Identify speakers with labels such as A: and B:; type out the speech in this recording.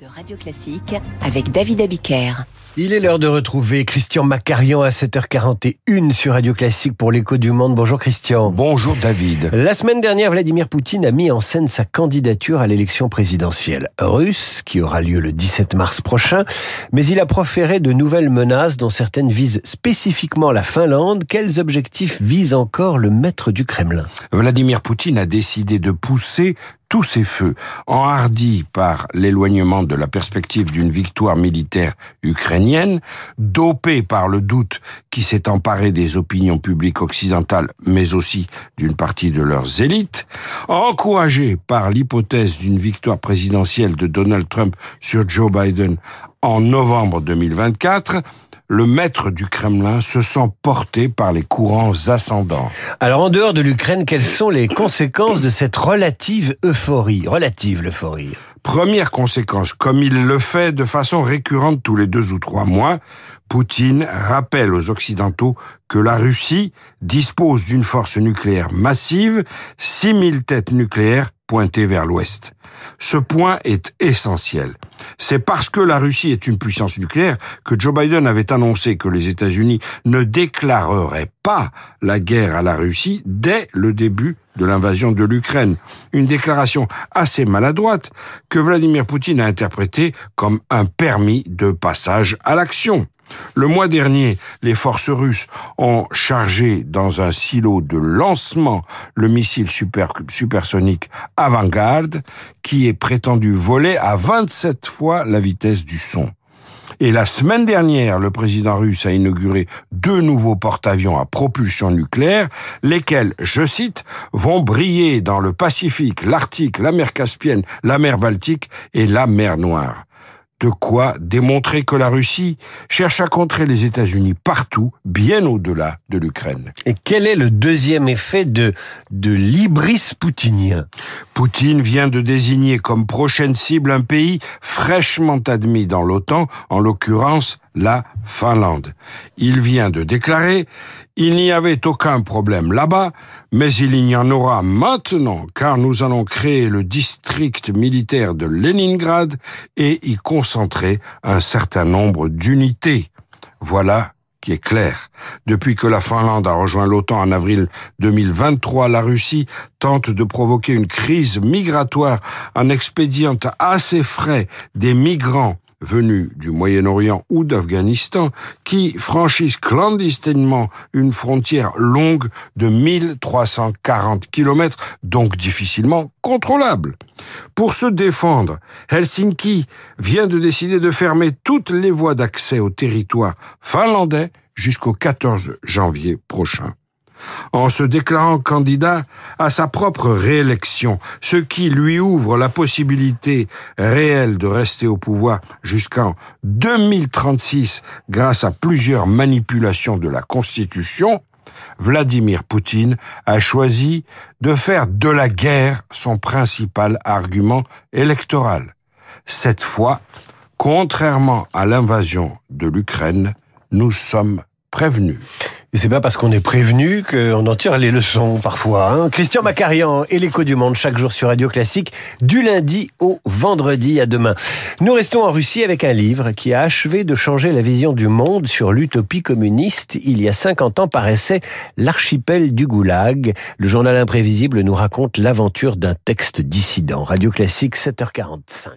A: de Radio Classique avec David Abiker.
B: Il est l'heure de retrouver Christian Macarian à 7h41 sur Radio Classique pour l'écho du monde. Bonjour Christian.
C: Bonjour David.
B: La semaine dernière, Vladimir Poutine a mis en scène sa candidature à l'élection présidentielle russe qui aura lieu le 17 mars prochain. Mais il a proféré de nouvelles menaces dont certaines visent spécifiquement la Finlande. Quels objectifs vise encore le maître du Kremlin?
C: Vladimir Poutine a décidé de pousser tous ces feux, enhardis par l'éloignement de la perspective d'une victoire militaire ukrainienne, dopés par le doute qui s'est emparé des opinions publiques occidentales, mais aussi d'une partie de leurs élites, encouragés par l'hypothèse d'une victoire présidentielle de Donald Trump sur Joe Biden en novembre 2024, le maître du Kremlin se sent porté par les courants ascendants.
B: Alors en dehors de l'Ukraine, quelles sont les conséquences de cette relative euphorie? Relative l'euphorie.
C: Première conséquence, comme il le fait de façon récurrente tous les deux ou trois mois, Poutine rappelle aux Occidentaux que la Russie dispose d'une force nucléaire massive, 6000 têtes nucléaires pointées vers l'Ouest. Ce point est essentiel. C'est parce que la Russie est une puissance nucléaire que Joe Biden avait annoncé que les États-Unis ne déclareraient pas la guerre à la Russie dès le début de l'invasion de l'Ukraine. Une déclaration assez maladroite que Vladimir Poutine a interprétée comme un permis de passage à l'action. Le mois dernier, les forces russes ont chargé dans un silo de lancement le missile super, supersonique Avangard, qui est prétendu voler à 27 fois la vitesse du son. Et la semaine dernière, le président russe a inauguré deux nouveaux porte-avions à propulsion nucléaire, lesquels, je cite, vont briller dans le Pacifique, l'Arctique, la mer Caspienne, la mer Baltique et la mer Noire. De quoi démontrer que la Russie cherche à contrer les États-Unis partout, bien au-delà de l'Ukraine.
B: Et quel est le deuxième effet de, de l'ibris poutinien?
C: Poutine vient de désigner comme prochaine cible un pays fraîchement admis dans l'OTAN, en l'occurrence la Finlande. Il vient de déclarer il n'y avait aucun problème là-bas, mais il y en aura maintenant, car nous allons créer le district militaire de Leningrad et y concentrer un certain nombre d'unités. Voilà qui est clair. Depuis que la Finlande a rejoint l'OTAN en avril 2023, la Russie tente de provoquer une crise migratoire en expédiant à ses frais des migrants venus du Moyen-Orient ou d'Afghanistan qui franchissent clandestinement une frontière longue de 1340 kilomètres, donc difficilement contrôlable. Pour se défendre, Helsinki vient de décider de fermer toutes les voies d'accès au territoire finlandais jusqu'au 14 janvier prochain en se déclarant candidat à sa propre réélection, ce qui lui ouvre la possibilité réelle de rester au pouvoir jusqu'en 2036 grâce à plusieurs manipulations de la Constitution, Vladimir Poutine a choisi de faire de la guerre son principal argument électoral. Cette fois, contrairement à l'invasion de l'Ukraine, nous sommes prévenus.
B: Et c'est pas parce qu'on est prévenu qu'on en tire les leçons parfois. Hein. Christian Macarian et l'écho du monde chaque jour sur Radio Classique du lundi au vendredi à demain. Nous restons en Russie avec un livre qui a achevé de changer la vision du monde sur l'utopie communiste. Il y a 50 ans paraissait L'archipel du Goulag. Le journal imprévisible nous raconte l'aventure d'un texte dissident. Radio Classique 7h45.